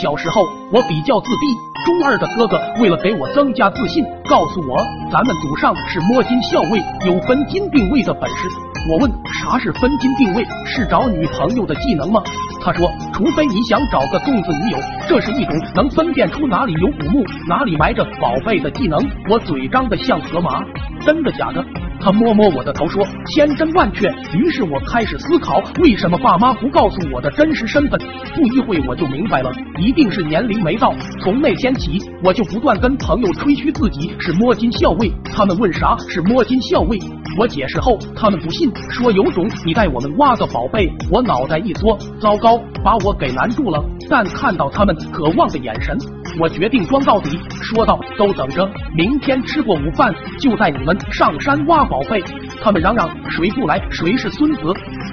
小时候我比较自闭，中二的哥哥为了给我增加自信，告诉我咱们祖上是摸金校尉，有分金定位的本事。我问啥是分金定位？是找女朋友的技能吗？他说，除非你想找个粽子女友，这是一种能分辨出哪里有古墓、哪里埋着宝贝的技能。我嘴张的像河马，真的假的？他摸摸我的头说千真万确。于是我开始思考，为什么爸妈不告诉我的真实身份？不一会我就明白了，一定是年龄没到。从那天起，我就不断跟朋友吹嘘自己是摸金校尉。他们问啥是摸金校尉？我解释后，他们不信，说有种你带我们挖个宝贝。我脑袋一缩，糟糕，把我给难住了。但看到他们渴望的眼神，我决定装到底，说道：“都等着，明天吃过午饭就带你们上山挖宝贝。”他们嚷嚷：“谁不来，谁是孙子！”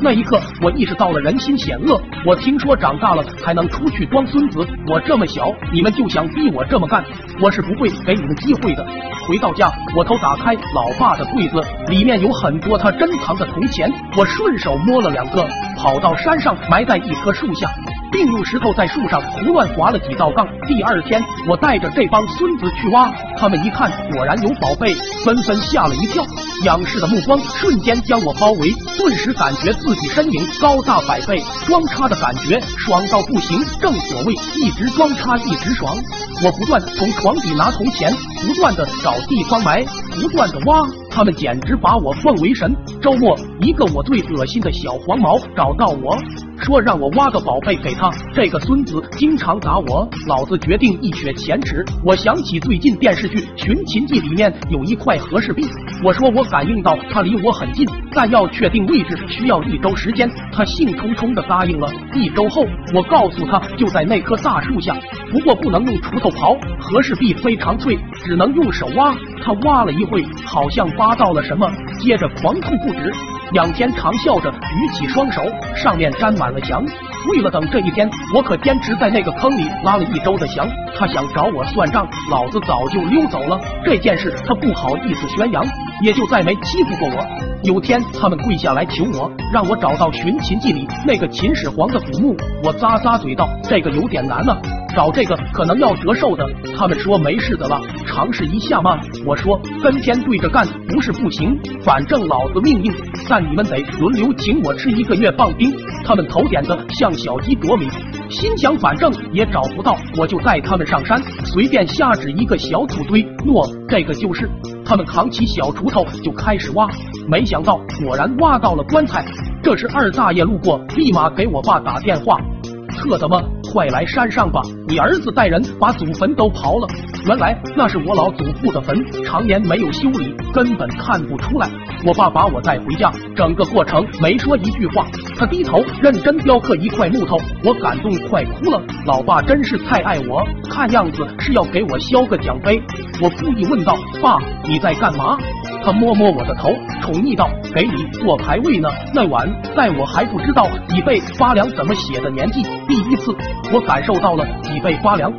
那一刻，我意识到了人心险恶。我听说长大了才能出去装孙子，我这么小，你们就想逼我这么干，我是不会给你们机会的。回到家，我偷打开老爸的柜子，里面有很多他珍藏的铜钱，我顺手摸了两个，跑到山上埋在一棵树下。并用石头在树上胡乱划了几道杠。第二天，我带着这帮孙子去挖，他们一看果然有宝贝，纷纷吓了一跳。仰视的目光瞬间将我包围，顿时感觉自己身影高大百倍，装叉的感觉爽到不行。正所谓一直装叉一直爽。我不断从床底拿铜钱，不断的找地方埋，不断的挖，他们简直把我奉为神。周末，一个我最恶心的小黄毛找到我。说让我挖个宝贝给他，这个孙子经常打我，老子决定一雪前耻。我想起最近电视剧《寻秦记》里面有一块和氏璧，我说我感应到他离我很近，但要确定位置需要一周时间。他兴冲冲的答应了。一周后，我告诉他就在那棵大树下，不过不能用锄头刨，和氏璧非常脆，只能用手挖。他挖了一会，好像挖到了什么，接着狂吐不止。仰天长啸着，举起双手，上面沾满了翔。为了等这一天，我可坚持在那个坑里拉了一周的翔。他想找我算账，老子早就溜走了。这件事他不好意思宣扬，也就再没欺负过我。有天他们跪下来求我，让我找到《寻秦记》里那个秦始皇的古墓。我咂咂嘴道：“这个有点难啊，找这个可能要折寿的。”他们说没事的了，尝试一下嘛。我说跟天对着干不是不行，反正老子命硬。但你们得轮流请我吃一个月棒冰。他们头点的像小鸡啄米，心想反正也找不到，我就带他们上山，随便瞎指一个小土堆。诺，这个就是。他们扛起小锄头就开始挖，没想到果然挖到了棺材。这时二大爷路过，立马给我爸打电话。特他妈快来山上吧！你儿子带人把祖坟都刨了。原来那是我老祖父的坟，常年没有修理，根本看不出来。我爸把我带回家，整个过程没说一句话，他低头认真雕刻一块木头，我感动快哭了。老爸真是太爱我，看样子是要给我削个奖杯。我故意问道：“爸，你在干嘛？”他摸摸我的头，宠溺道：“给你做排位呢。”那晚，在我还不知道“脊背发凉”怎么写的年纪，第一次我感受到了脊背发凉。